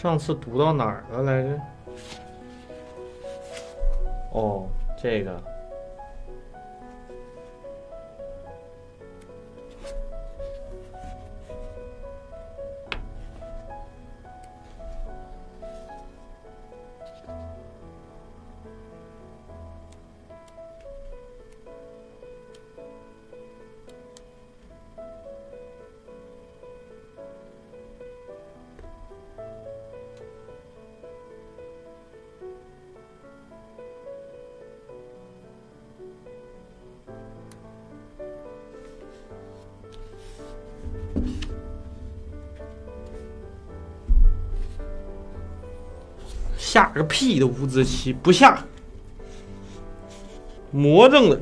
上次读到哪儿了来着？哦，这个。屁的五子棋不下，魔怔了。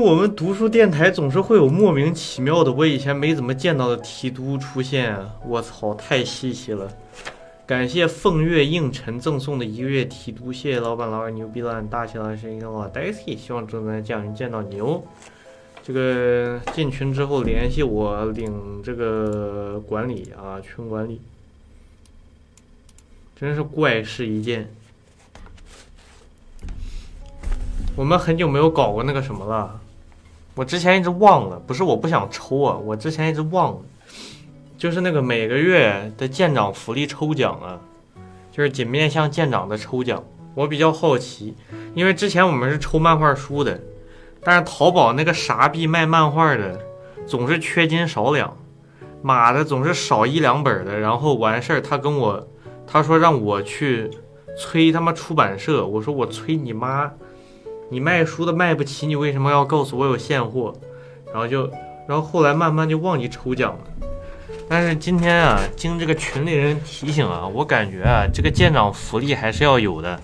我们读书电台总是会有莫名其妙的我以前没怎么见到的提督出现？我操，太稀奇了！感谢凤月映辰赠送的一个月提督，谢谢老板老板牛逼了大气老师一个老 Daisy，希望正在降临见到牛。这个进群之后联系我领这个管理啊，群管理，真是怪事一件。我们很久没有搞过那个什么了，我之前一直忘了，不是我不想抽啊，我之前一直忘了，就是那个每个月的舰长福利抽奖啊，就是仅面向舰长的抽奖。我比较好奇，因为之前我们是抽漫画书的，但是淘宝那个傻逼卖漫画的总是缺斤少两，妈的总是少一两本的，然后完事儿他跟我他说让我去催他妈出版社，我说我催你妈。你卖书的卖不起，你为什么要告诉我有现货？然后就，然后后来慢慢就忘记抽奖了。但是今天啊，经这个群里人提醒啊，我感觉啊，这个舰长福利还是要有的。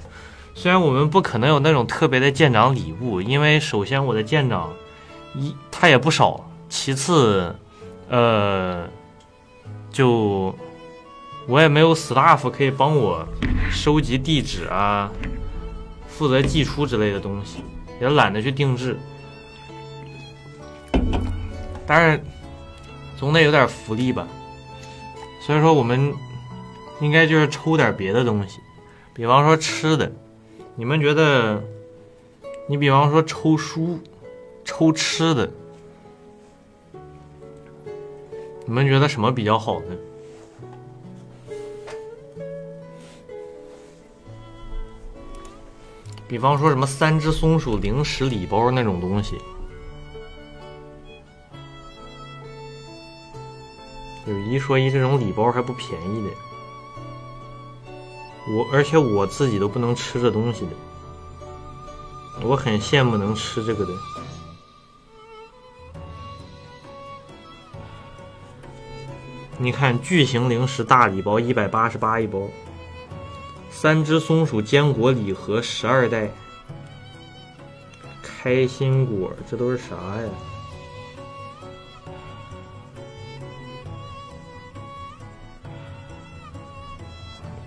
虽然我们不可能有那种特别的舰长礼物，因为首先我的舰长一他也不少，其次，呃，就我也没有 staff 可以帮我收集地址啊。负责寄出之类的东西，也懒得去定制。但是总得有点福利吧。所以说，我们应该就是抽点别的东西，比方说吃的。你们觉得，你比方说抽书、抽吃的，你们觉得什么比较好呢？比方说什么三只松鼠零食礼包那种东西，有一说一，这种礼包还不便宜的。我而且我自己都不能吃这东西的，我很羡慕能吃这个的。你看，巨型零食大礼包一百八十八一包。三只松鼠坚果礼盒十二袋，开心果，这都是啥呀？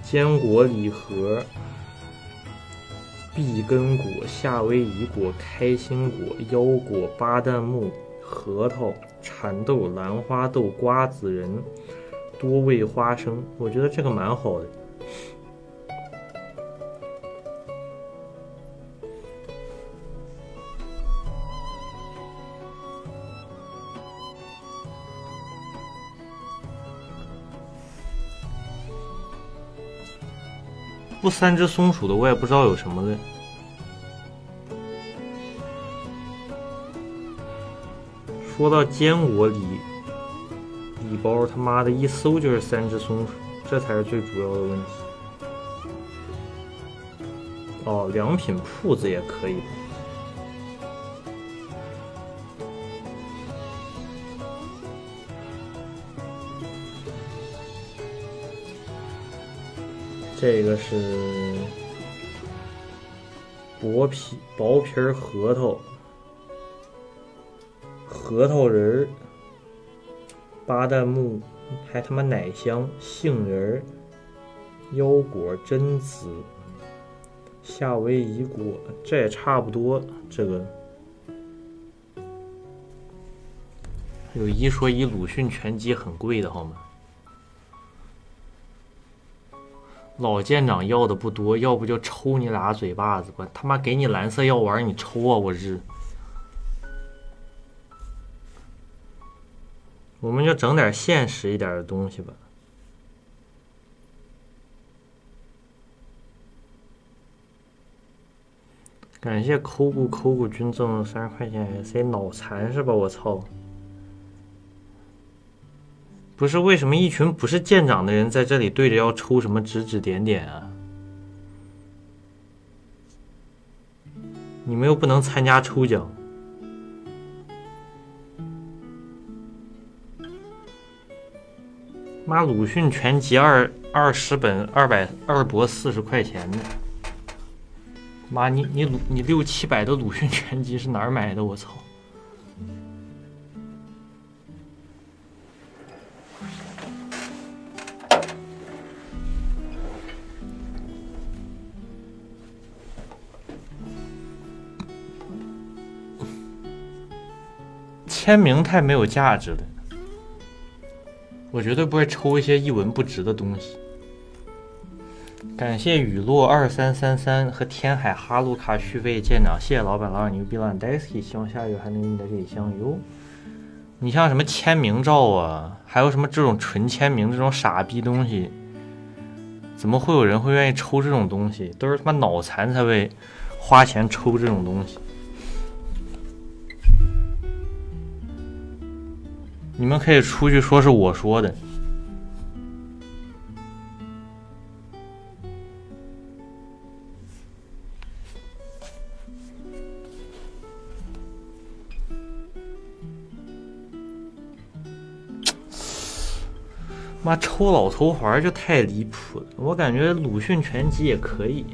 坚果礼盒，碧根果、夏威夷果、开心果、腰果、巴旦木、核桃、蚕豆、兰花豆、瓜子仁、多味花生，我觉得这个蛮好的。三只松鼠的我也不知道有什么的。说到坚果礼礼包，他妈的一搜就是三只松鼠，这才是最主要的问题。哦，良品铺子也可以。这个是薄皮薄皮儿核桃，核桃仁儿，巴旦木，还他妈奶香杏仁儿，腰果榛子，夏威夷果，这也差不多。这个有一说一，鲁迅全集很贵的，好吗？老舰长要的不多，要不就抽你俩嘴巴子吧！他妈给你蓝色药丸，你抽啊！我日！我们就整点现实一点的东西吧。感谢抠骨抠骨君赠三十块钱 S A，脑残是吧？我操！不是为什么一群不是舰长的人在这里对着要抽什么指指点点啊？你们又不能参加抽奖。妈，鲁迅全集二二十本二百二博四十块钱呢。妈，你你你六七百的鲁迅全集是哪儿买的？我操！签名太没有价值了，我绝对不会抽一些一文不值的东西。感谢雨落二三三三和天海哈鲁卡续费舰长，谢谢老板，老板牛逼了 d a i s y 希望下个月还能与你在这里相遇哦。你像什么签名照啊，还有什么这种纯签名这种傻逼东西，怎么会有人会愿意抽这种东西？都是他妈脑残才会花钱抽这种东西。你们可以出去说是我说的。妈抽老头环就太离谱了，我感觉鲁迅全集也可以，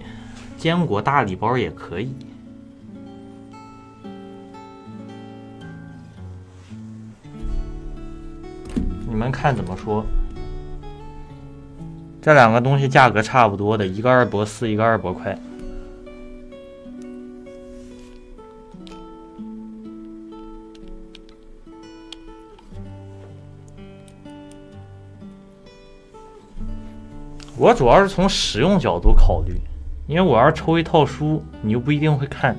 坚果大礼包也可以。你们看怎么说？这两个东西价格差不多的，一个二博四，一个二博快。我主要是从实用角度考虑，因为我要是抽一套书，你又不一定会看。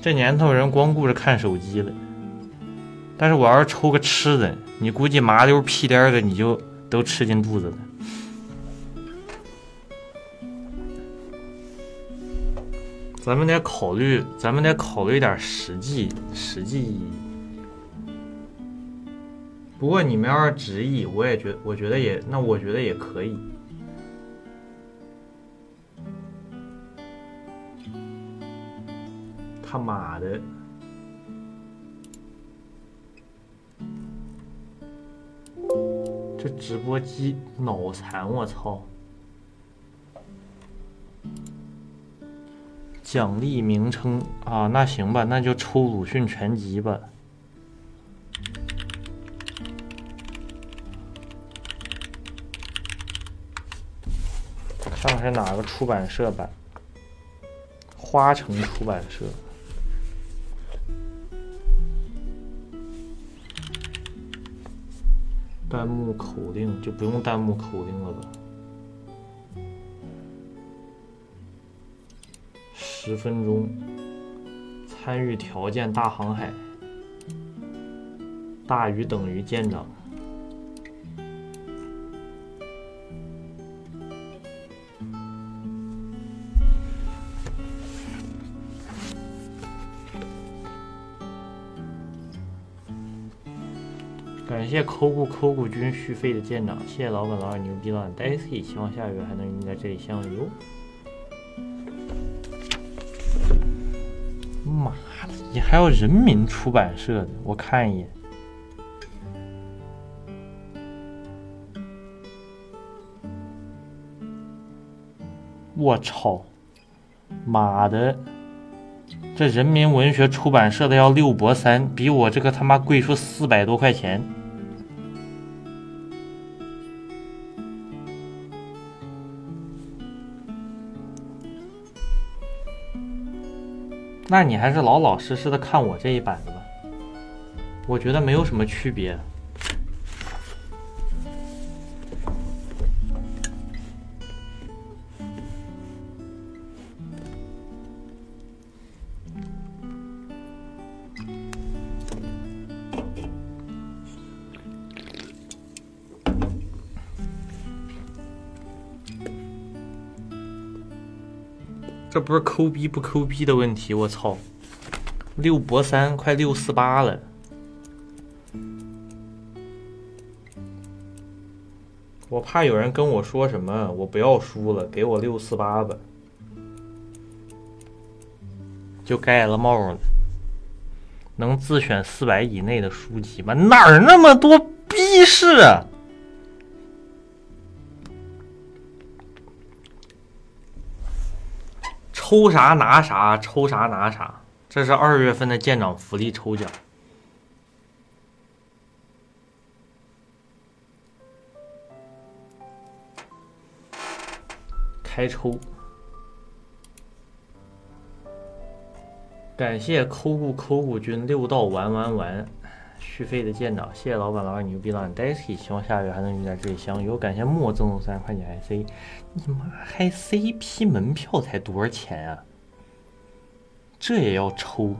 这年头人光顾着看手机了。但是我要是抽个吃的，你估计麻溜屁颠的你就都吃进肚子了。咱们得考虑，咱们得考虑点实际实际意义。不过你们要是执意，我也觉，我觉得也，那我觉得也可以。他妈的！这直播机脑残，我操！奖励名称啊，那行吧，那就抽鲁迅全集吧。看看是哪个出版社版？花城出版社。弹幕口令就不用弹幕口令了吧？十分钟，参与条件大航海，大于等于舰长。感谢抠骨抠骨君续费的舰长，谢谢老板老二牛逼了，Daisy，希望下个月还能与你在这里相遇哦。妈的，你还要人民出版社的？我看一眼。我操！妈的，这人民文学出版社的要六博三，比我这个他妈贵出四百多块钱。那你还是老老实实的看我这一版子吧，我觉得没有什么区别。这不是抠逼不抠逼的问题，我操！六博三快六四八了，我怕有人跟我说什么，我不要书了，给我六四八吧，就盖了帽了。能自选四百以内的书籍吗？哪儿那么多逼事啊？抽啥拿啥，抽啥拿啥。这是二月份的舰长福利抽奖，开抽。感谢抠骨抠骨君六道玩玩玩。续费的舰长，谢谢老板老二牛逼了，Daisy，希望下个月还能与在这里相遇。感谢莫赠送三十块钱 IC，你妈还 CP 门票才多少钱啊？这也要抽？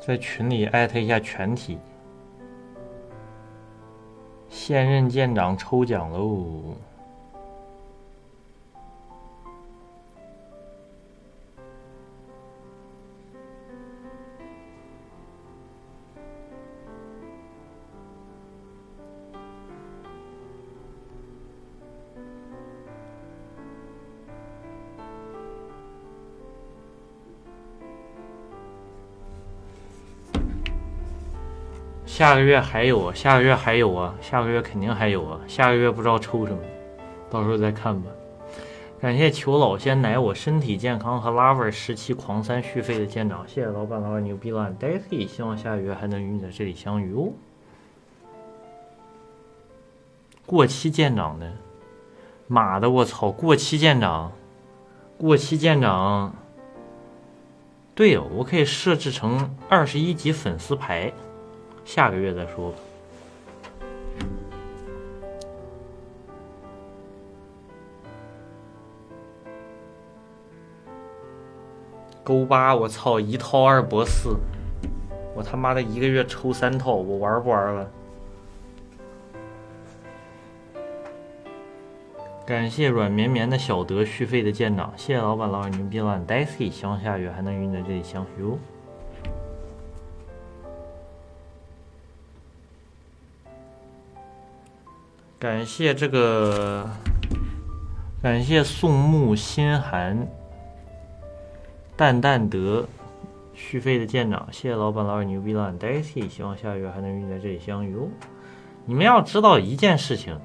在群里艾特一下全体，现任舰长抽奖喽！下个月还有啊，下个月还有啊，下个月肯定还有啊，下个月不知道抽什么，到时候再看吧。感谢求老仙奶我身体健康和 lover 十七狂三续费的舰长，谢谢老板老板牛逼了，Daisy，希望下个月还能与你在这里相遇哦。过期舰长呢？妈的，我操！过期舰长，过期舰长，对哦，我可以设置成二十一级粉丝牌，下个月再说吧。勾八，我操，一套二博四，我他妈的一个月抽三套，我玩不玩了？感谢软绵绵的小德续费的舰长，谢谢老板，老板牛逼了！Daisy，希望下月还能与你在这里相遇哦。感谢这个，感谢宋木心寒，淡淡德续费的舰长，谢谢老板，老二牛逼了！Daisy，希望下个月还能与你在这里相遇哦。你们要知道一件事情，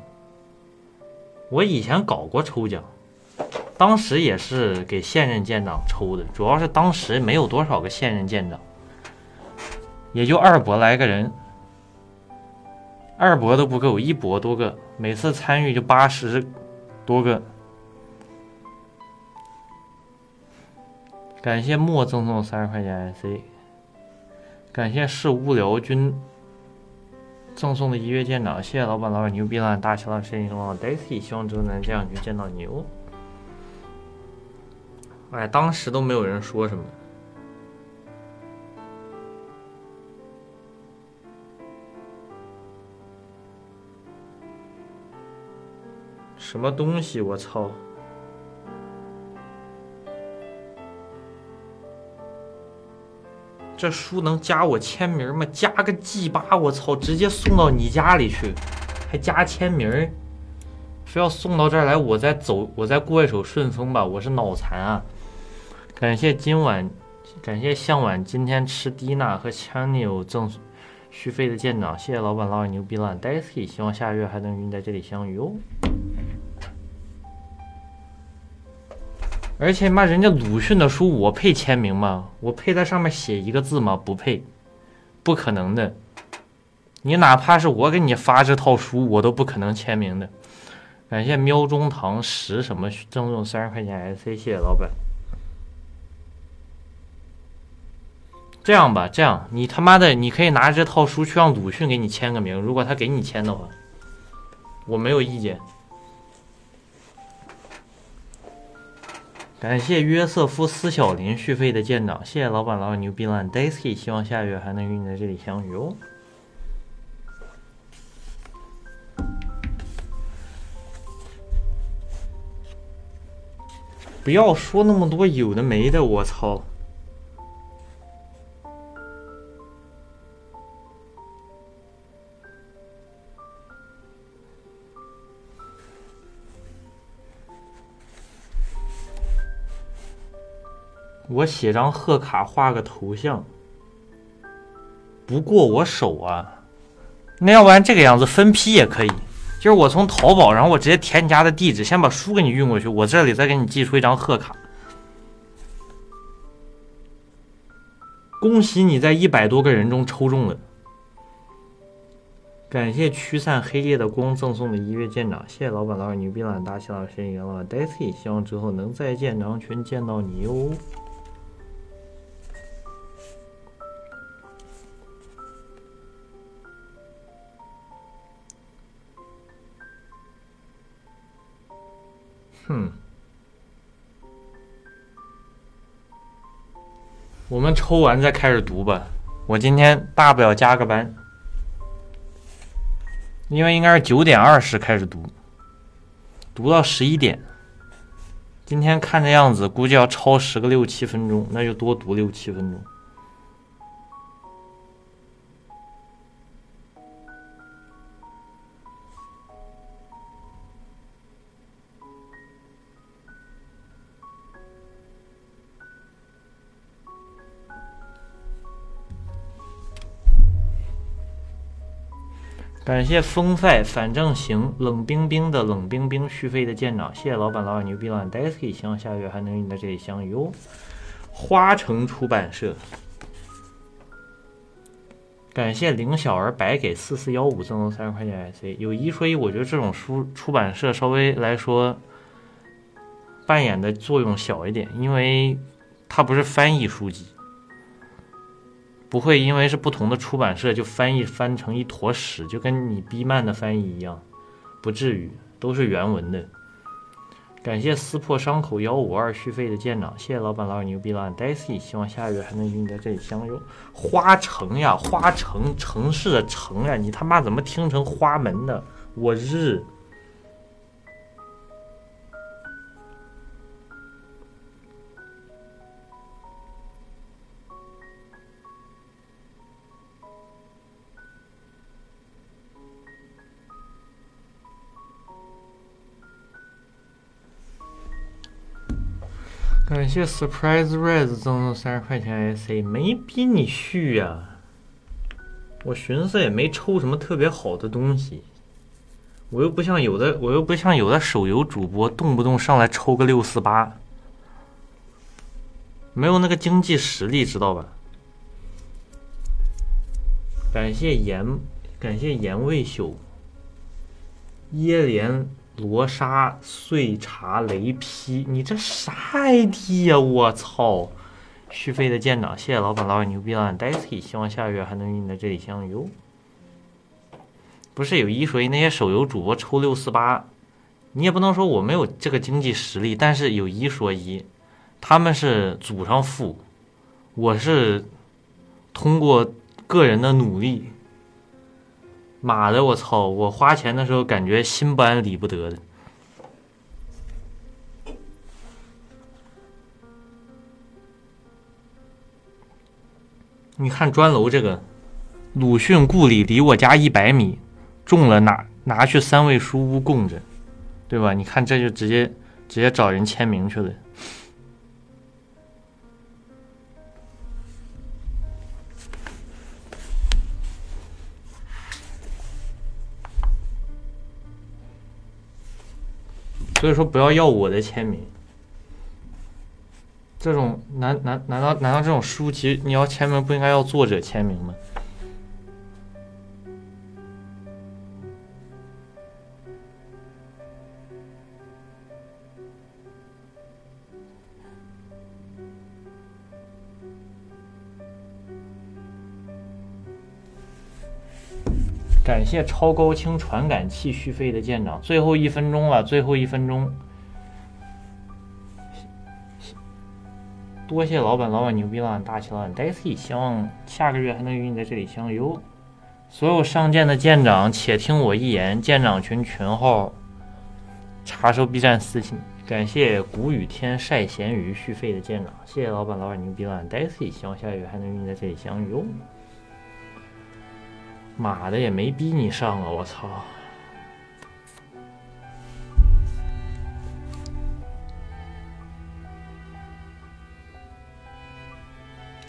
我以前搞过抽奖，当时也是给现任舰长抽的，主要是当时没有多少个现任舰长，也就二伯来个人，二博都不够，一博多个，每次参与就八十多个。感谢莫赠送三十块钱 IC，感谢是无聊君赠送的一月舰长，谢谢老板，老板牛逼了，大齐了，神医龙 Daisy，希望之后能这样去见到你哦。哎，当时都没有人说什么。什么东西？我操！这书能加我签名吗？加个 G 八，我操，直接送到你家里去，还加签名，非要送到这儿来，我再走，我再过一手顺风吧，我是脑残啊！感谢今晚，感谢向晚今天吃低娜和强牛赠续费的舰长，谢谢老板，老板牛逼了，Daisy，希望下个月还能与你在这里相遇哦。而且妈，人家鲁迅的书我配签名吗？我配在上面写一个字吗？不配，不可能的。你哪怕是我给你发这套书，我都不可能签名的。感谢喵中堂十什么赠送三十块钱 SC，谢谢老板。这样吧，这样你他妈的，你可以拿这套书去让鲁迅给你签个名，如果他给你签的话，我没有意见。感谢约瑟夫斯小林续费的舰长，谢谢老板，老板牛逼了！Daisy，希望下月还能与你在这里相遇哦。不要说那么多有的没的，我操！我写张贺卡，画个头像，不过我手啊。那要不然这个样子分批也可以，就是我从淘宝，然后我直接填你家的地址，先把书给你运过去，我这里再给你寄出一张贺卡。恭喜你在一百多个人中抽中了，感谢驱散黑夜的光赠送的一月舰长，谢谢老板，老板牛逼了，大喜老师，元老板 Daisy，希望之后能在舰长群见到你哟。哼，我们抽完再开始读吧。我今天大不了加个班，因为应该是九点二十开始读，读到十一点。今天看这样子，估计要超时个六七分钟，那就多读六七分钟。感谢风赛反正行冷冰冰的冷冰冰续费的舰长，谢谢老板，老板牛逼了，Daisy，希望下个月还能与你在这里相遇哦。花城出版社，感谢林小儿白给四四幺五赠送三十块钱 IC。有一说一，我觉得这种书出版社稍微来说扮演的作用小一点，因为它不是翻译书籍，不会因为是不同的出版社就翻译翻成一坨屎，就跟你 B 漫的翻译一样，不至于，都是原文的。感谢撕破伤口幺五二续费的舰长，谢谢老板老二牛逼了，Daisy，希望下个月还能与你在这里相拥。花城呀，花城，城市的城呀，你他妈怎么听成花门的？我日！这 Surprise Rise 赠送三十块钱 SA，没逼你续呀。我寻思也没抽什么特别好的东西，我又不像有的，我又不像有的手游主播，动不动上来抽个六四八，没有那个经济实力，知道吧？感谢盐，感谢盐味秀，椰莲。罗莎碎茶雷劈，你这啥 ID 呀？我操！续费的舰长，谢谢老板，老板牛逼了！Daisy，希望下个月还能与你在这里相遇。不是有一说一，那些手游主播抽六四八，你也不能说我没有这个经济实力，但是有一说一，他们是祖上富，我是通过个人的努力。妈的，我操！我花钱的时候感觉心不安理不得的。你看砖楼这个，鲁迅故里离我家一百米，中了拿拿去三味书屋供着，对吧？你看这就直接直接找人签名去了。所以说不要要我的签名，这种难难难道难道这种书籍你要签名不应该要作者签名吗？感谢超高清传感器续费的舰长，最后一分钟了，最后一分钟，多谢老板，老板牛逼了，大气了，Daisy，希望下个月还能与你在这里相拥。所有上舰的舰长，且听我一言，舰长群群号查收 B 站私信。感谢谷雨天晒咸鱼续费的舰长，谢谢老板，老板牛逼了，Daisy，希望下个月还能与你在这里相拥。妈的，也没逼你上啊！我操，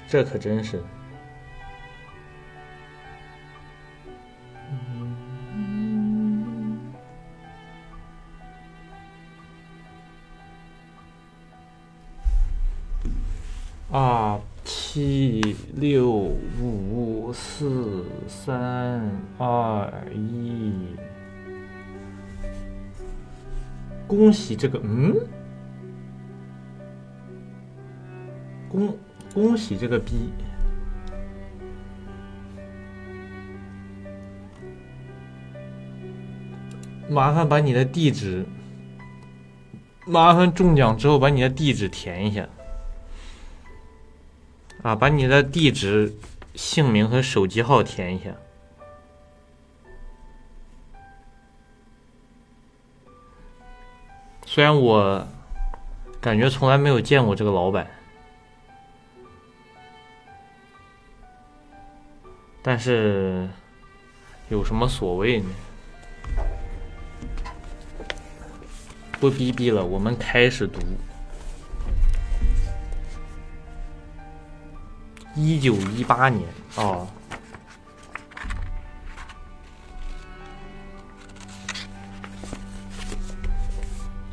这可真是。恭喜这个嗯，恭恭喜这个逼，麻烦把你的地址，麻烦中奖之后把你的地址填一下。啊，把你的地址、姓名和手机号填一下。虽然我感觉从来没有见过这个老板，但是有什么所谓呢？不逼逼了，我们开始读。一九一八年啊，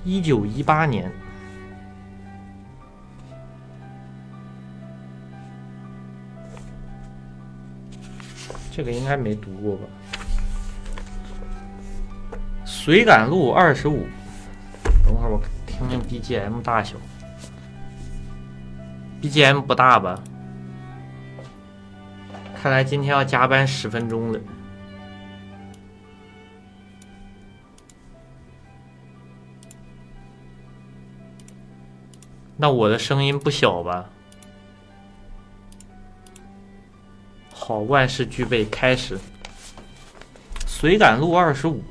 一九一八年，这个应该没读过吧？水感路二十五，等会儿我听听 BGM 大小，BGM 不大吧？看来今天要加班十分钟了。那我的声音不小吧？好，万事俱备，开始。随感录二十五。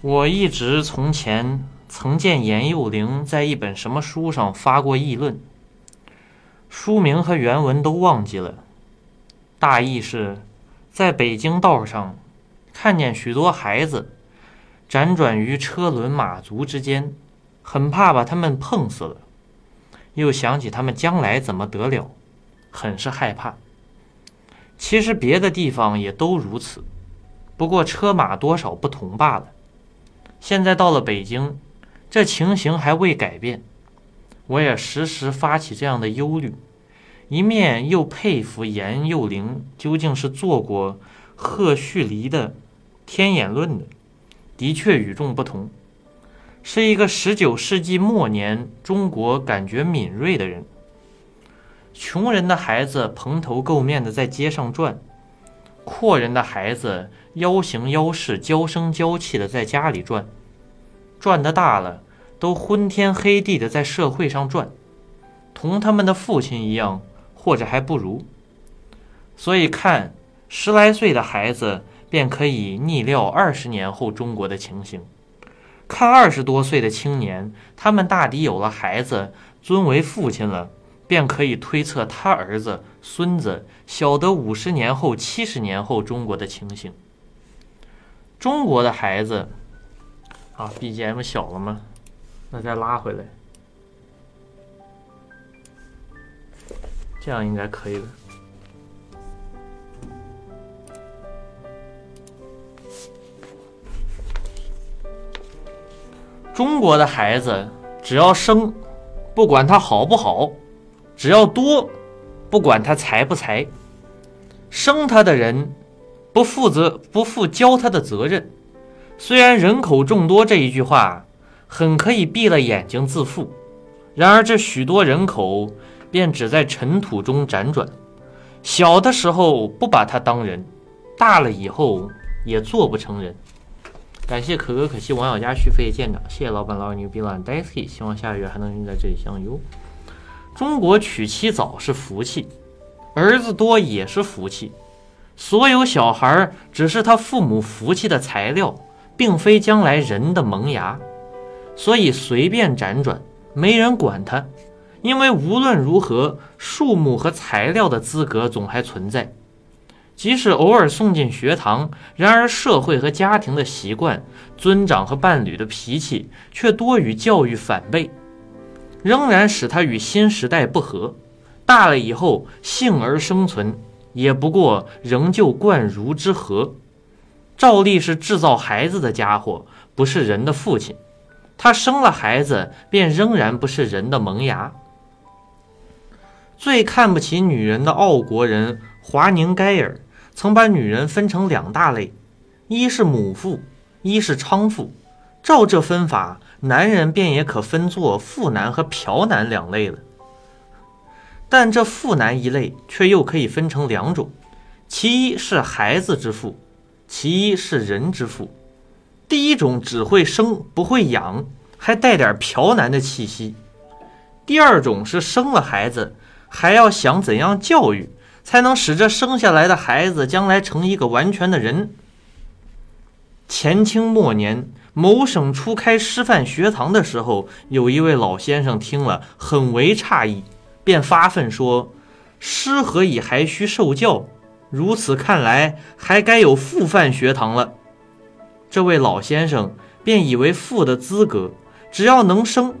我一直从前曾见严幼龄在一本什么书上发过议论，书名和原文都忘记了，大意是，在北京道上看见许多孩子辗转于车轮马足之间。很怕把他们碰死了，又想起他们将来怎么得了，很是害怕。其实别的地方也都如此，不过车马多少不同罢了。现在到了北京，这情形还未改变，我也时时发起这样的忧虑，一面又佩服严幼龄究竟是做过赫胥黎的《天演论》的，的确与众不同。是一个十九世纪末年中国感觉敏锐的人。穷人的孩子蓬头垢面的在街上转，阔人的孩子腰形腰势、娇声娇气的在家里转，转的大了都昏天黑地的在社会上转，同他们的父亲一样，或者还不如。所以看十来岁的孩子，便可以逆料二十年后中国的情形。看二十多岁的青年，他们大抵有了孩子，尊为父亲了，便可以推测他儿子、孙子晓得五十年后、七十年后中国的情形。中国的孩子，啊，BGM 小了吗？那再拉回来，这样应该可以了。中国的孩子只要生，不管他好不好；只要多，不管他才不才。生他的人不负责，不负教他的责任。虽然人口众多这一句话很可以闭了眼睛自负，然而这许多人口便只在尘土中辗转。小的时候不把他当人，大了以后也做不成人。感谢可歌可泣王小佳续费舰长，谢谢老板老板牛逼了 Daisy，希望下个月还能在这里相拥。中国娶妻早是福气，儿子多也是福气。所有小孩只是他父母福气的材料，并非将来人的萌芽。所以随便辗转，没人管他，因为无论如何，树木和材料的资格总还存在。即使偶尔送进学堂，然而社会和家庭的习惯、尊长和伴侣的脾气，却多与教育反背，仍然使他与新时代不合。大了以后，幸而生存，也不过仍旧贯儒之和，照例是制造孩子的家伙，不是人的父亲。他生了孩子，便仍然不是人的萌芽。最看不起女人的奥国人华宁盖尔。曾把女人分成两大类，一是母妇，一是娼妇。照这分法，男人便也可分作妇男和嫖男两类了。但这妇男一类却又可以分成两种，其一是孩子之妇，其一是人之妇。第一种只会生不会养，还带点嫖男的气息；第二种是生了孩子，还要想怎样教育。才能使这生下来的孩子将来成一个完全的人。前清末年，某省初开师范学堂的时候，有一位老先生听了很为诧异，便发愤说：“师何以还需受教？如此看来，还该有复范学堂了。”这位老先生便以为父的资格，只要能生，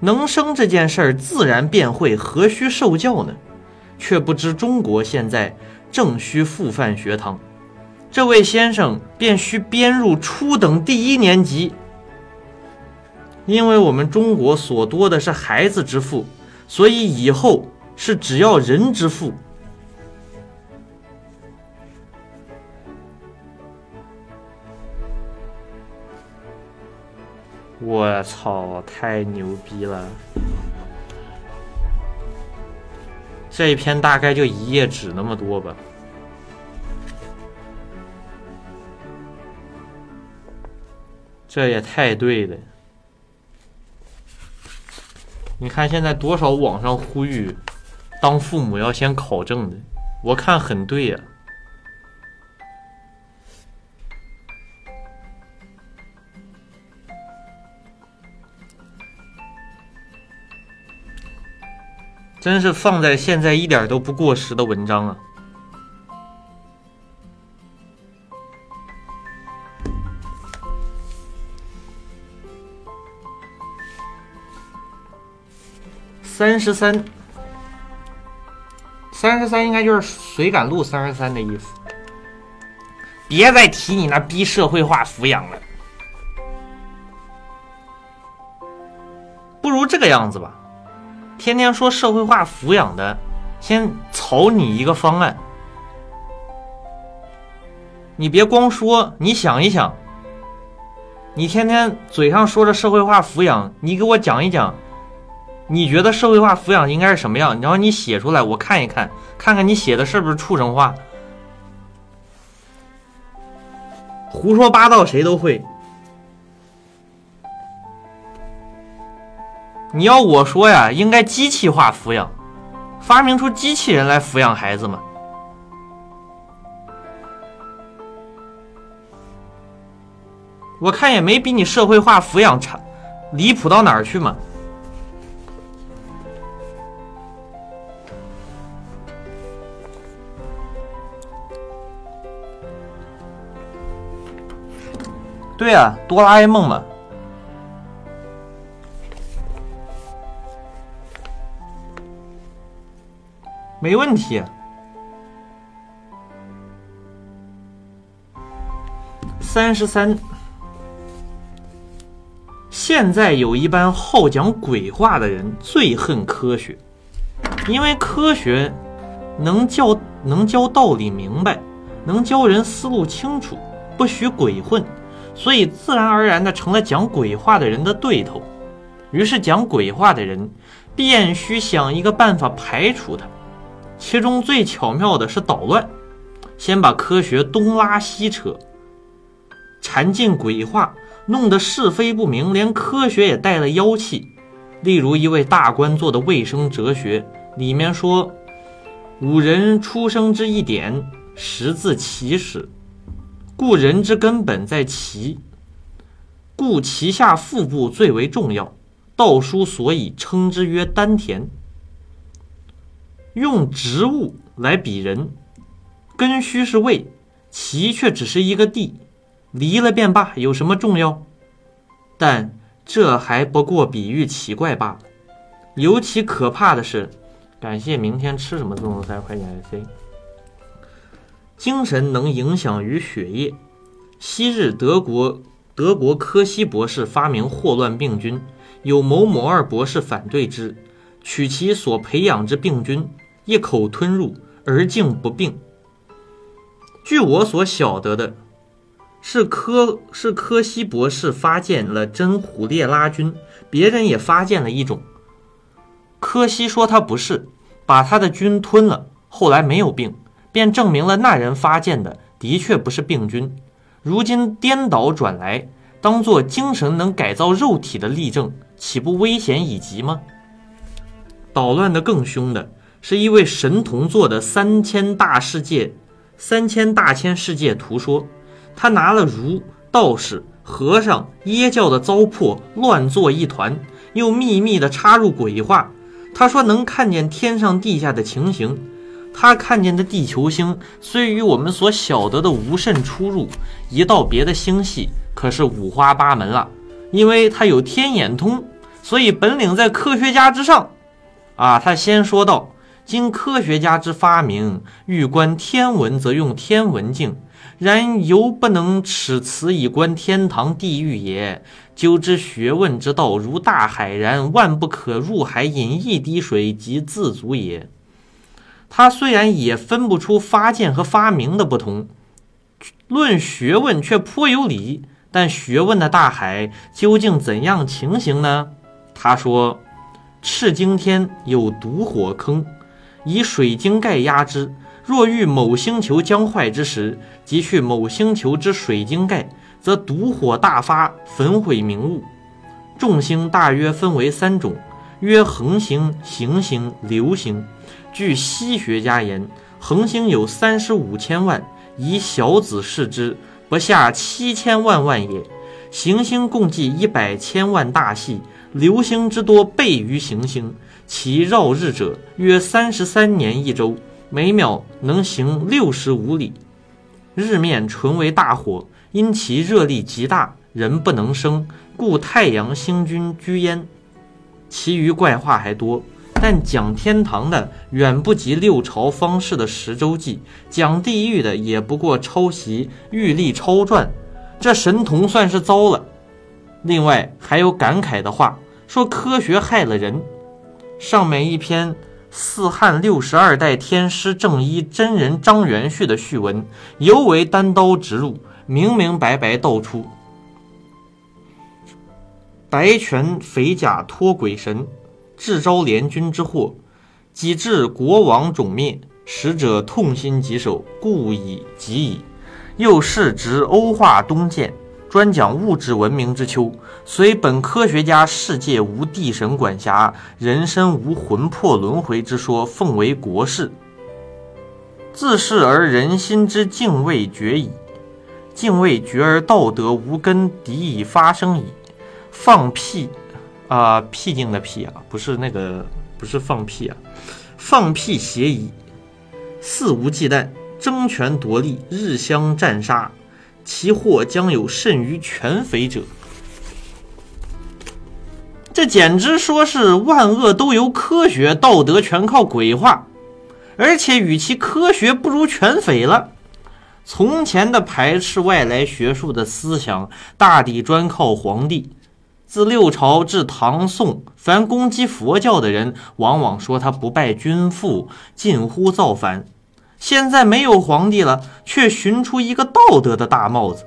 能生这件事儿自然便会，何须受教呢？却不知中国现在正需复范学堂，这位先生便需编入初等第一年级。因为我们中国所多的是孩子之父，所以以后是只要人之父。我操，太牛逼了！这一篇大概就一页纸那么多吧。这也太对了！你看现在多少网上呼吁，当父母要先考证的，我看很对呀。真是放在现在一点都不过时的文章啊！三十三，三十三应该就是水赶路三十三的意思。别再提你那逼社会化抚养了，不如这个样子吧。天天说社会化抚养的，先草你一个方案。你别光说，你想一想。你天天嘴上说着社会化抚养，你给我讲一讲，你觉得社会化抚养应该是什么样？然后你写出来，我看一看，看看你写的是不是畜生话。胡说八道，谁都会。你要我说呀，应该机器化抚养，发明出机器人来抚养孩子嘛。我看也没比你社会化抚养差，离谱到哪儿去嘛。对呀，哆啦 A 梦嘛。没问题。三十三，现在有一班好讲鬼话的人最恨科学，因为科学能教能教道理明白，能教人思路清楚，不许鬼混，所以自然而然的成了讲鬼话的人的对头。于是讲鬼话的人便需想一个办法排除他。其中最巧妙的是捣乱，先把科学东拉西扯，缠进鬼话，弄得是非不明，连科学也带了妖气。例如一位大官做的卫生哲学，里面说：“五人出生之一点，十字起始，故人之根本在脐，故脐下腹部最为重要。道书所以称之曰丹田。”用植物来比人，根须是胃，脐却只是一个地，离了便罢，有什么重要？但这还不过比喻奇怪罢了。尤其可怕的是，感谢明天吃什么自动三块钱 IC。精神能影响于血液。昔日德国德国科西博士发明霍乱病菌，有某某二博士反对之，取其所培养之病菌。一口吞入而竟不病。据我所晓得的，是科是科西博士发现了真虎列拉菌，别人也发现了一种。科西说他不是，把他的菌吞了，后来没有病，便证明了那人发现的的确不是病菌。如今颠倒转来，当做精神能改造肉体的例证，岂不危险已极吗？捣乱的更凶的。是一位神童做的三千大世界、三千大千世界图说，他拿了儒、道士、和尚、耶教的糟粕乱作一团，又秘密的插入鬼话。他说能看见天上地下的情形，他看见的地球星虽与我们所晓得的无甚出入，一到别的星系可是五花八门了。因为他有天眼通，所以本领在科学家之上。啊，他先说道。经科学家之发明，欲观天文，则用天文镜；然犹不能持此以观天堂地狱也。究之学问之道，如大海然，万不可入海饮一滴水即自足也。他虽然也分不出发现和发明的不同，论学问却颇有理。但学问的大海究竟怎样情形呢？他说：赤惊天有毒火坑。以水晶盖压之。若遇某星球将坏之时，即去某星球之水晶盖，则毒火大发，焚毁明物。众星大约分为三种，曰恒星、行星、流星。据西学家言，恒星有三十五千万，以小子视之，不下七千万万也。行星共计一百千万大系，流星之多倍于行星，其绕日者约三十三年一周。每秒能行六十五里，日面纯为大火，因其热力极大，人不能生，故太阳星君居焉。其余怪话还多，但讲天堂的远不及六朝方士的十周记，讲地狱的也不过抄袭《玉历超传》，这神童算是糟了。另外还有感慨的话，说科学害了人。上面一篇。四汉六十二代天师正一真人张元旭的序文，尤为单刀直入，明明白白道出：白拳匪甲托鬼神，智招联军之祸，己致国王种灭，使者痛心疾首，故以及矣。又是执欧化东渐。专讲物质文明之秋，虽本科学家世界无地神管辖，人身无魂魄轮回之说，奉为国事。自是而人心之敬畏绝矣，敬畏绝而道德无根，敌已发生矣。放屁啊！僻静的僻啊，不是那个，不是放屁啊，放屁邪矣，肆无忌惮，争权夺利，日相战杀。其祸将有甚于全匪者，这简直说是万恶都由科学，道德全靠鬼话，而且与其科学不如全匪了。从前的排斥外来学术的思想，大抵专靠皇帝。自六朝至唐宋，凡攻击佛教的人，往往说他不拜君父，近乎造反。现在没有皇帝了，却寻出一个道德的大帽子，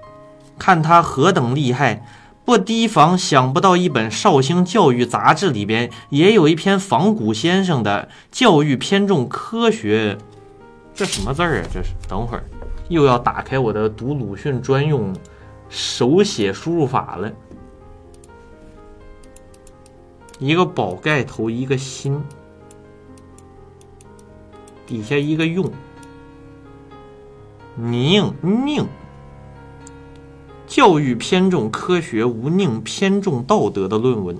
看他何等厉害！不提防想不到一本绍兴教育杂志里边也有一篇仿古先生的教育偏重科学，这什么字儿啊？这是？等会儿又要打开我的读鲁迅专用手写输入法了，一个宝盖头，一个心，底下一个用。宁宁，教育偏重科学，无宁偏重道德的论文。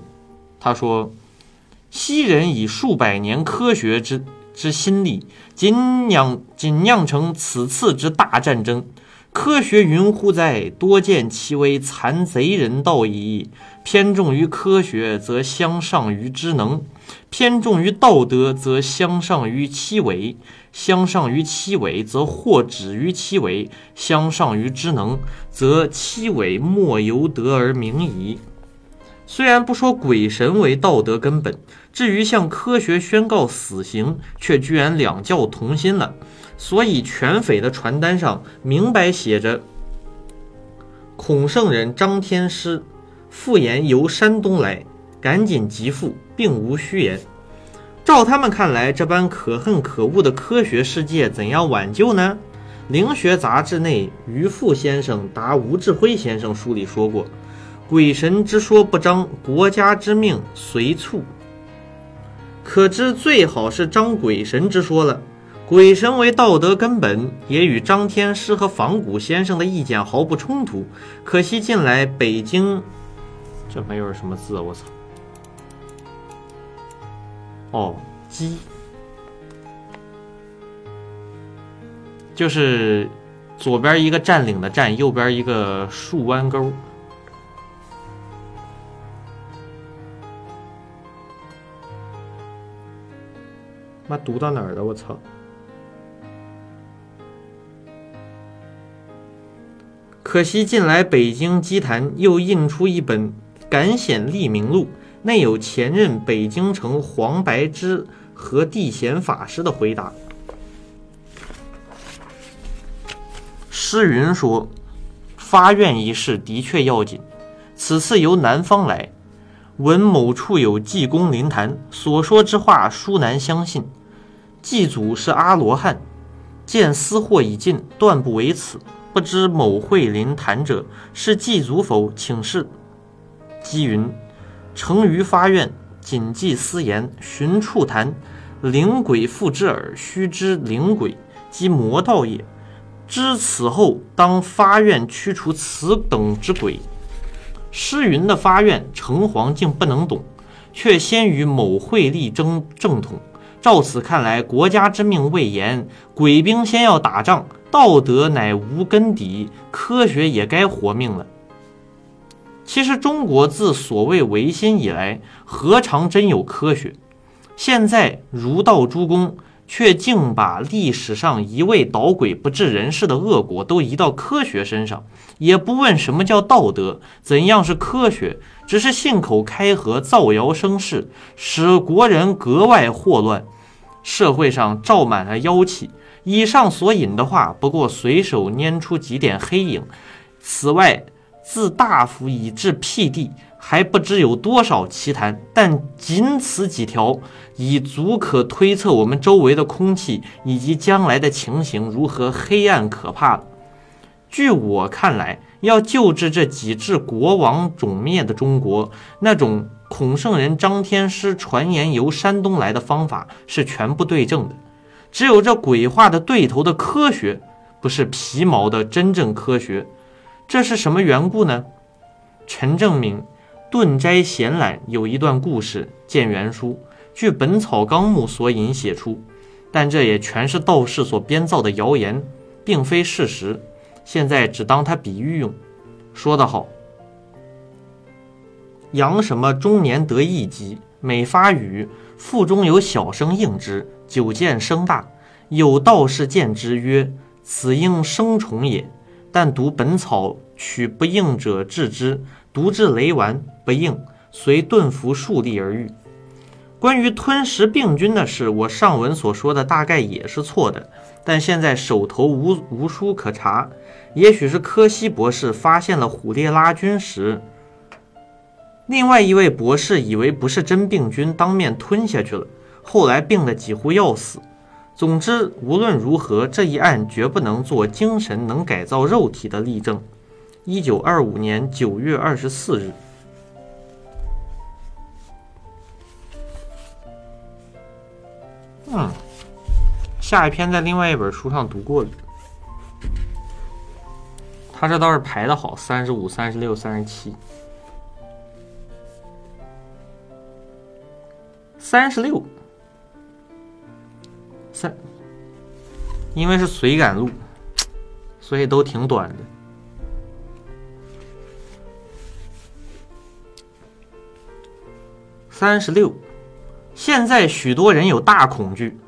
他说：“昔人以数百年科学之之心力，仅酿仅酿成此次之大战争。科学云乎哉？多见其为残贼人道矣。偏重于科学，则相上于知能；偏重于道德，则相上于欺伪。”相上于七伪，则或止于七伪；相上于知能，则七伪莫由得而明矣。虽然不说鬼神为道德根本，至于向科学宣告死刑，却居然两教同心了。所以全匪的传单上明白写着：“孔圣人张天师，复言由山东来，赶紧急复，并无虚言。”照他们看来，这般可恨可恶的科学世界怎样挽救呢？《灵学》杂志内，于复先生答吴志辉先生书里说过：“鬼神之说不彰，国家之命随促。”可知最好是张鬼神之说了。鬼神为道德根本，也与张天师和仿古先生的意见毫不冲突。可惜近来北京，这没有什么字，我操！哦，鸡，就是左边一个占领的占，右边一个竖弯钩。妈，读到哪儿了？我操！可惜近来北京鸡坛又印出一本《感显立明录》。内有前任北京城黄白之和地显法师的回答。诗云说：“发愿一事的确要紧。此次由南方来，闻某处有济公灵坛，所说之话殊难相信。祭祖是阿罗汉，见私货已尽，断不为此。不知某会灵坛者是祭祖否？请示。姬云：成于发愿，谨记私言，寻处谈。灵鬼附之耳，须知灵鬼即魔道也。知此后，当发愿驱除此等之鬼。诗云的发愿，城隍竟不能懂，却先与某会力争正统。照此看来，国家之命未言，鬼兵先要打仗，道德乃无根底，科学也该活命了。其实，中国自所谓维新以来，何尝真有科学？现在儒道诸公却竟把历史上一味捣鬼不治人事的恶果都移到科学身上，也不问什么叫道德，怎样是科学，只是信口开河，造谣生事，使国人格外祸乱，社会上罩满了妖气。以上所引的话，不过随手拈出几点黑影，此外，自大夫以至辟地。还不知有多少奇谈，但仅此几条，已足可推测我们周围的空气以及将来的情形如何黑暗可怕了。据我看来，要救治这几只国王种灭的中国，那种孔圣人张天师传言由山东来的方法是全部对症的。只有这鬼话的对头的科学，不是皮毛的真正科学。这是什么缘故呢？陈正明。《顿斋闲览》有一段故事，见原书，据《本草纲目》所引写出，但这也全是道士所编造的谣言，并非事实。现在只当它比喻用。说得好，阳什么中年得一疾，每发语，腹中有小生应之，久见声大。有道士见之曰：“此应生虫也。”但读本草，取不应者治之。读至雷丸不应，随顿服数粒而愈。关于吞食病菌的事，我上文所说的大概也是错的，但现在手头无无书可查，也许是柯西博士发现了虎列拉菌时，另外一位博士以为不是真病菌，当面吞下去了，后来病得几乎要死。总之，无论如何，这一案绝不能做精神能改造肉体的例证。一九二五年九月二十四日。嗯，下一篇在另外一本书上读过了。他这倒是排的好，三十五、三十六、三十七、三十六、三，因为是随感路，所以都挺短的。三十六，现在许多人有大恐惧，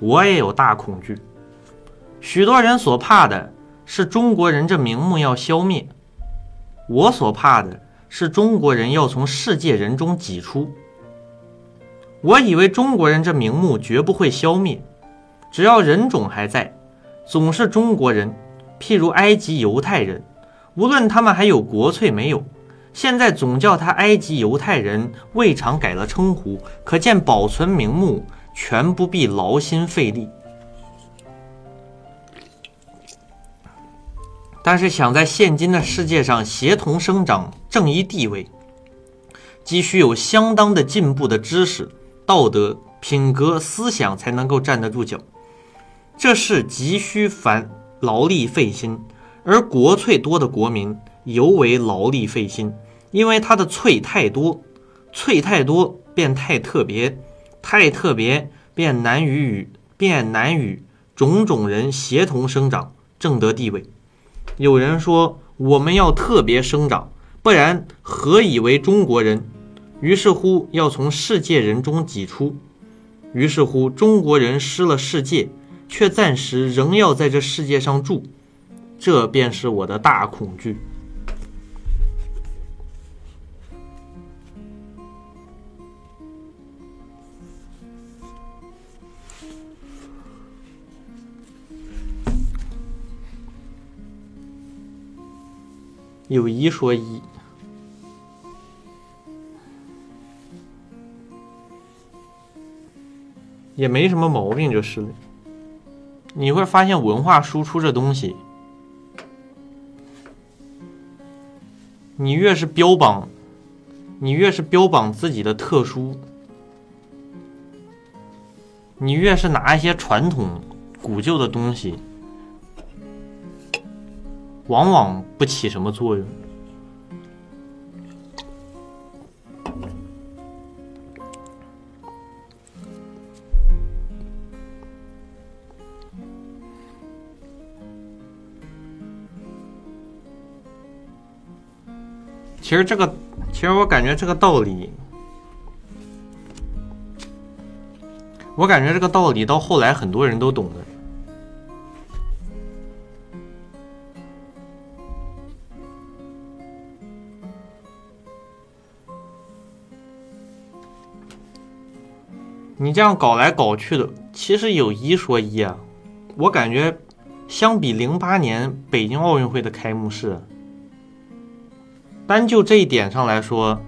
我也有大恐惧。许多人所怕的是中国人这名目要消灭，我所怕的是中国人要从世界人中挤出。我以为中国人这名目绝不会消灭，只要人种还在，总是中国人。譬如埃及犹太人，无论他们还有国粹没有。现在总叫他埃及犹太人，未尝改了称呼，可见保存名目全不必劳心费力。但是想在现今的世界上协同生长、正一地位，急需有相当的进步的知识、道德、品格、思想才能够站得住脚。这是急需繁劳力费心，而国粹多的国民。尤为劳力费心，因为它的粹太多，粹太多便太特别，太特别便难与与便难与种种人协同生长，正得地位。有人说我们要特别生长，不然何以为中国人？于是乎要从世界人中挤出，于是乎中国人失了世界，却暂时仍要在这世界上住，这便是我的大恐惧。有一说一，也没什么毛病，就是了。你会发现文化输出这东西，你越是标榜，你越是标榜自己的特殊，你越是拿一些传统古旧的东西，往往不起什么作用。其实这个，其实我感觉这个道理，我感觉这个道理到后来很多人都懂的。你这样搞来搞去的，其实有一说一啊，我感觉相比零八年北京奥运会的开幕式，单就这一点上来说，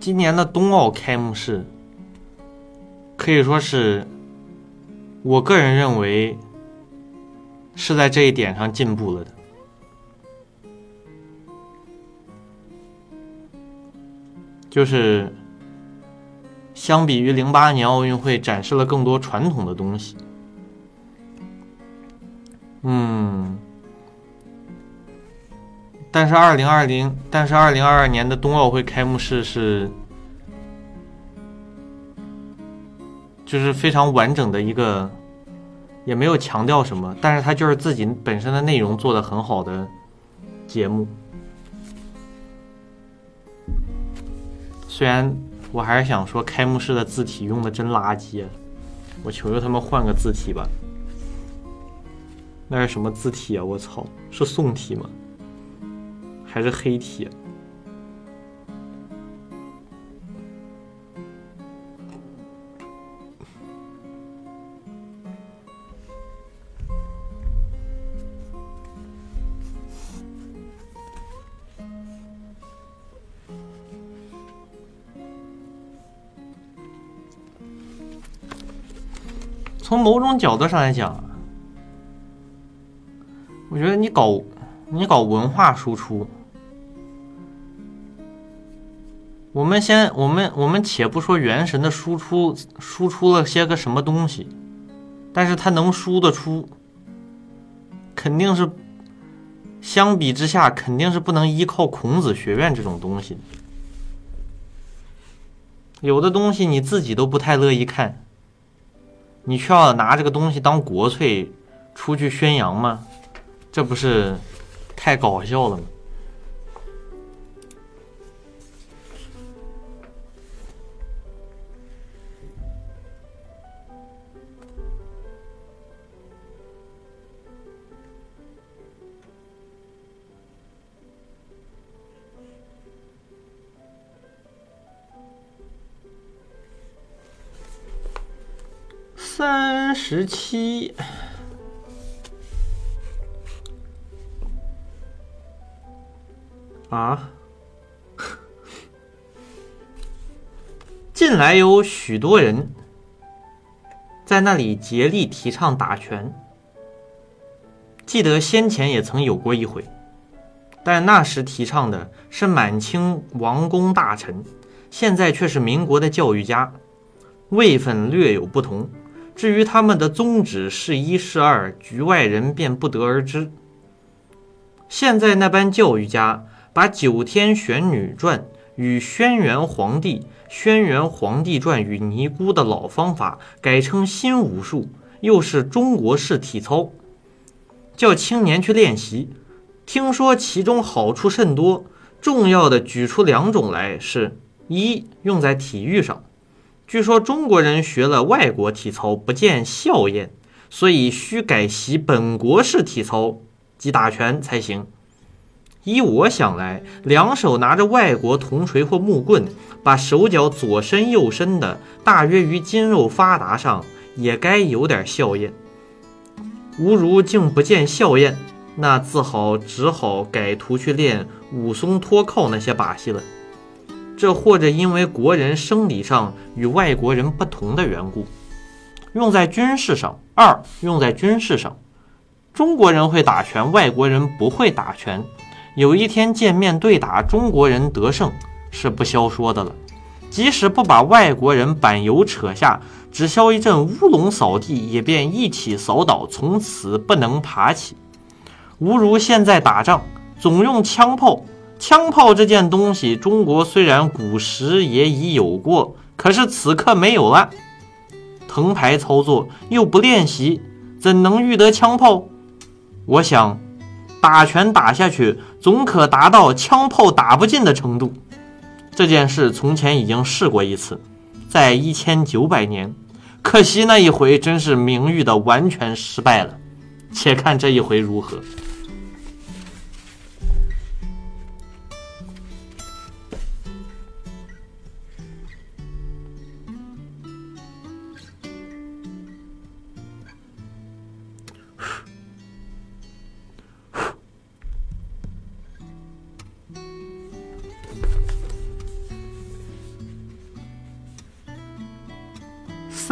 今年的冬奥开幕式可以说是，我个人认为是在这一点上进步了的，就是。相比于零八年奥运会，展示了更多传统的东西。嗯，但是二零二零，但是二零二二年的冬奥会开幕式是，就是非常完整的一个，也没有强调什么，但是它就是自己本身的内容做的很好的节目，虽然。我还是想说，开幕式的字体用的真垃圾，我求求他们换个字体吧。那是什么字体啊？我操，是宋体吗？还是黑体？从某种角度上来讲，我觉得你搞你搞文化输出，我们先我们我们且不说原神的输出输出了些个什么东西，但是它能输得出，肯定是相比之下肯定是不能依靠孔子学院这种东西，有的东西你自己都不太乐意看。你需要拿这个东西当国粹出去宣扬吗？这不是太搞笑了吗？三十七啊！近来有许多人在那里竭力提倡打拳，记得先前也曾有过一回，但那时提倡的是满清王公大臣，现在却是民国的教育家，位分略有不同。至于他们的宗旨是一是二，局外人便不得而知。现在那般教育家，把《九天玄女传》与《轩辕黄帝》《轩辕黄帝传》与尼姑的老方法改成新武术，又是中国式体操，叫青年去练习。听说其中好处甚多，重要的举出两种来：是一用在体育上。据说中国人学了外国体操不见效验，所以需改习本国式体操，及打拳才行。依我想来，两手拿着外国铜锤或木棍，把手脚左伸右伸的，大约于筋肉发达上，也该有点效验。吾如竟不见效验，那自好只好改图去练武松脱靠那些把戏了。这或者因为国人生理上与外国人不同的缘故，用在军事上；二，用在军事上。中国人会打拳，外国人不会打拳。有一天见面对打，中国人得胜是不消说的了。即使不把外国人板油扯下，只消一阵乌龙扫地，也便一起扫倒，从此不能爬起。无如现在打仗，总用枪炮。枪炮这件东西，中国虽然古时也已有过，可是此刻没有了。藤牌操作又不练习，怎能遇得枪炮？我想，打拳打下去，总可达到枪炮打不进的程度。这件事从前已经试过一次，在一千九百年，可惜那一回真是名誉的完全失败了。且看这一回如何。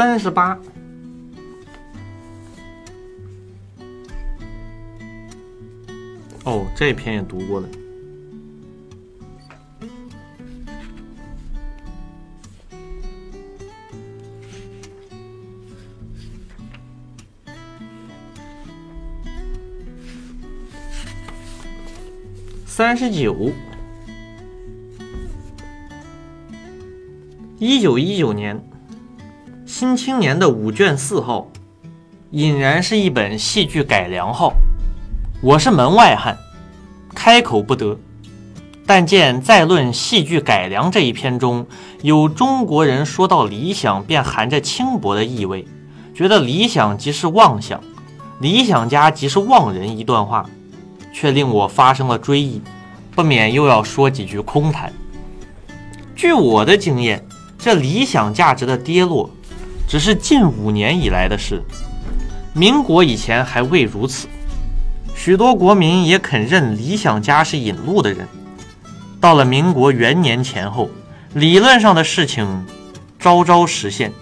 三十八，哦，这篇也读过了。三十九，一九一九年。《新青年》的五卷四号，俨然是一本戏剧改良号。我是门外汉，开口不得。但见在论戏剧改良这一篇中，有中国人说到理想，便含着轻薄的意味，觉得理想即是妄想，理想家即是妄人一段话，却令我发生了追忆，不免又要说几句空谈。据我的经验，这理想价值的跌落。只是近五年以来的事，民国以前还未如此。许多国民也肯认理想家是引路的人。到了民国元年前后，理论上的事情昭昭实现，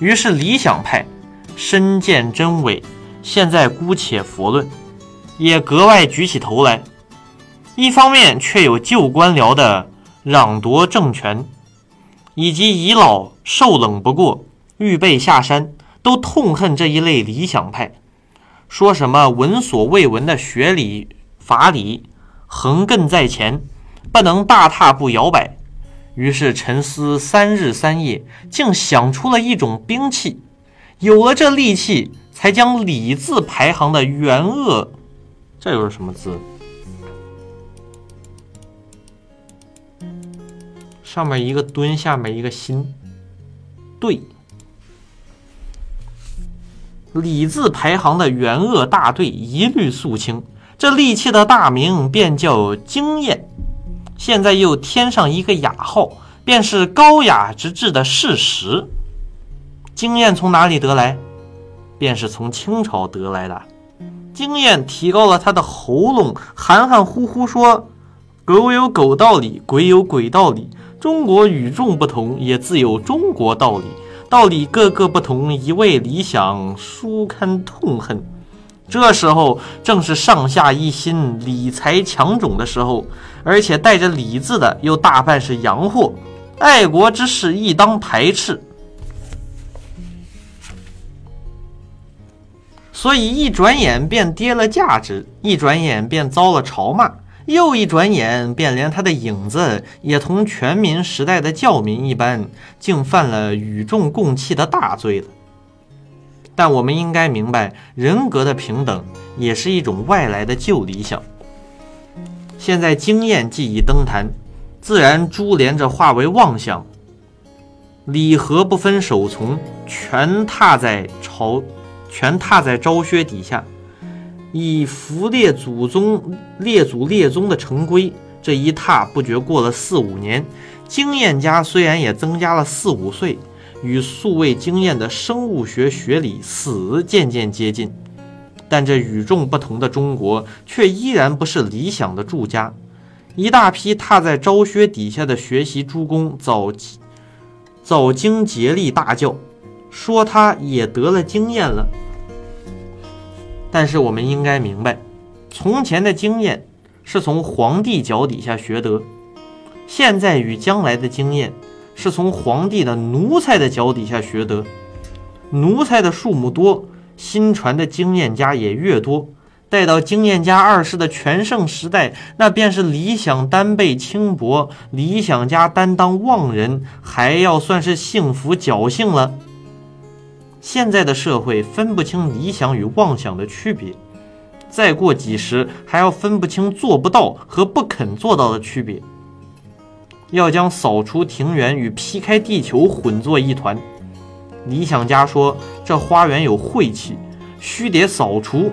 于是理想派身见真伪，现在姑且佛论，也格外举起头来。一方面却有旧官僚的攘夺政权，以及遗老受冷不过。预备下山，都痛恨这一类理想派，说什么闻所未闻的学理法理横亘在前，不能大踏步摇摆。于是沉思三日三夜，竟想出了一种兵器。有了这利器，才将礼字排行的元恶，这又是什么字？上面一个蹲，下面一个心，对。李字排行的元鄂大队一律肃清，这利器的大名便叫经验，现在又添上一个雅号，便是高雅之治的事实。经验从哪里得来？便是从清朝得来的。经验提高了他的喉咙，含含糊糊说：“狗有狗道理，鬼有鬼道理，中国与众不同，也自有中国道理。”道理各个不同，一味理想，书堪痛恨。这时候正是上下一心、理财强种的时候，而且带着“理”字的又大半是洋货，爱国之士亦当排斥。所以一转眼便跌了价值，一转眼便遭了嘲骂。又一转眼，便连他的影子也同全民时代的教民一般，竟犯了与众共弃的大罪了。但我们应该明白，人格的平等也是一种外来的旧理想。现在经验既已登坛，自然株连着化为妄想。礼和不分首从，全踏在朝，全踏在昭靴底下。以符列祖宗、列祖列宗的成规，这一踏不觉过了四五年。经验家虽然也增加了四五岁，与素未经验的生物学学理死渐渐接近，但这与众不同的中国却依然不是理想的住家。一大批踏在昭薛底下的学习诸公，早早经竭力大叫，说他也得了经验了。但是我们应该明白，从前的经验是从皇帝脚底下学得，现在与将来的经验是从皇帝的奴才的脚底下学得。奴才的数目多，新传的经验家也越多。待到经验家二世的全盛时代，那便是理想单被轻薄，理想家担当妄人，还要算是幸福侥幸了。现在的社会分不清理想与妄想的区别，再过几十还要分不清做不到和不肯做到的区别，要将扫除庭园与劈开地球混作一团。理想家说这花园有晦气，须得扫除。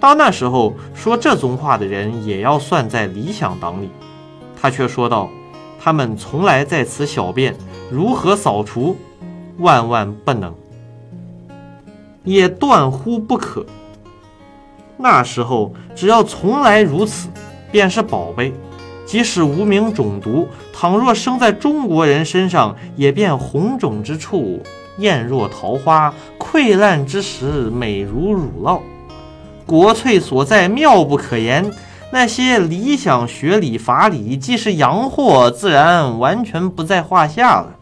到那时候，说这宗话的人也要算在理想党里。他却说道：“他们从来在此小便，如何扫除？万万不能，也断乎不可。那时候，只要从来如此，便是宝贝。即使无名种毒，倘若生在中国人身上，也便红肿之处，艳若桃花；溃烂之时，美如乳酪。”国粹所在，妙不可言。那些理想、学理、法理，既是洋货，自然完全不在话下了。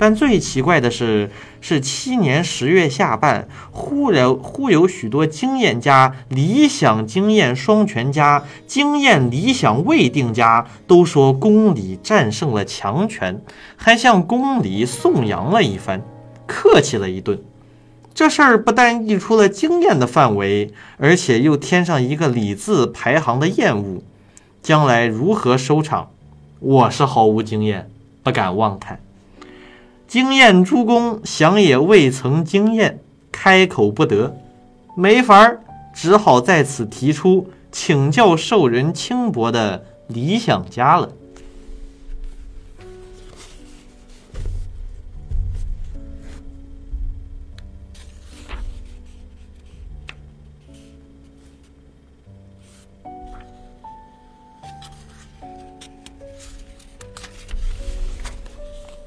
但最奇怪的是，是七年十月下半，忽然忽有许多经验家、理想经验双全家、经验理想未定家，都说公理战胜了强权，还向公理颂扬了一番，客气了一顿。这事儿不但溢出了经验的范围，而且又添上一个“理”字排行的厌恶，将来如何收场，我是毫无经验，不敢妄谈。经验诸公想也未曾经验，开口不得，没法儿，只好在此提出请教受人轻薄的理想家了。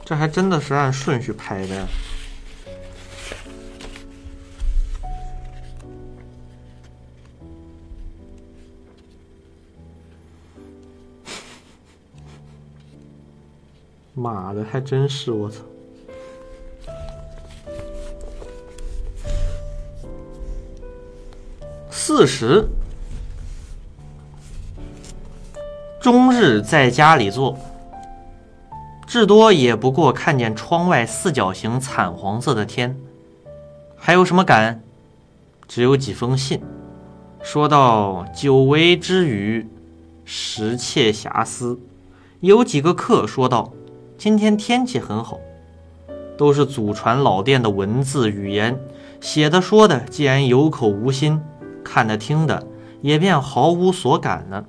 这还真的是按顺序拍的。妈的，还真是我操！四十，终日在家里坐。至多也不过看见窗外四角形惨黄色的天，还有什么感？只有几封信，说到久违之语，时切遐思。有几个客说道：“今天天气很好。”都是祖传老店的文字语言，写的说的，既然有口无心，看的听的也便毫无所感了。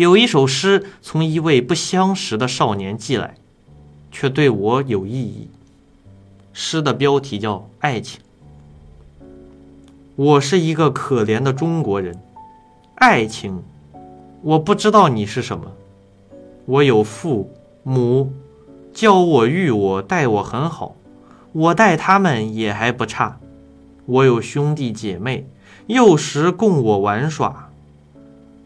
有一首诗从一位不相识的少年寄来，却对我有意义。诗的标题叫《爱情》。我是一个可怜的中国人，爱情，我不知道你是什么。我有父母，教我育我，待我很好，我待他们也还不差。我有兄弟姐妹，幼时供我玩耍。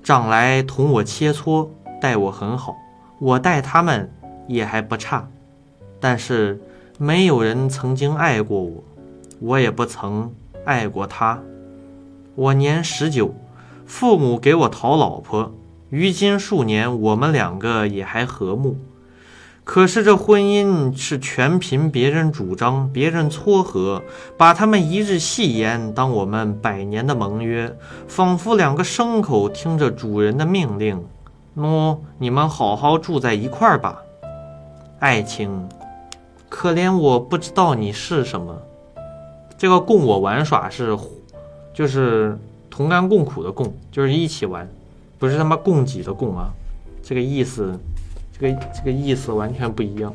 长来同我切磋，待我很好，我待他们也还不差，但是没有人曾经爱过我，我也不曾爱过他。我年十九，父母给我讨老婆，于今数年，我们两个也还和睦。可是这婚姻是全凭别人主张，别人撮合，把他们一日戏言当我们百年的盟约，仿佛两个牲口听着主人的命令。喏，你们好好住在一块儿吧。爱情，可怜我不知道你是什么。这个供我玩耍是，就是同甘共苦的共，就是一起玩，不是他妈供给的供啊。这个意思。这个这个意思完全不一样。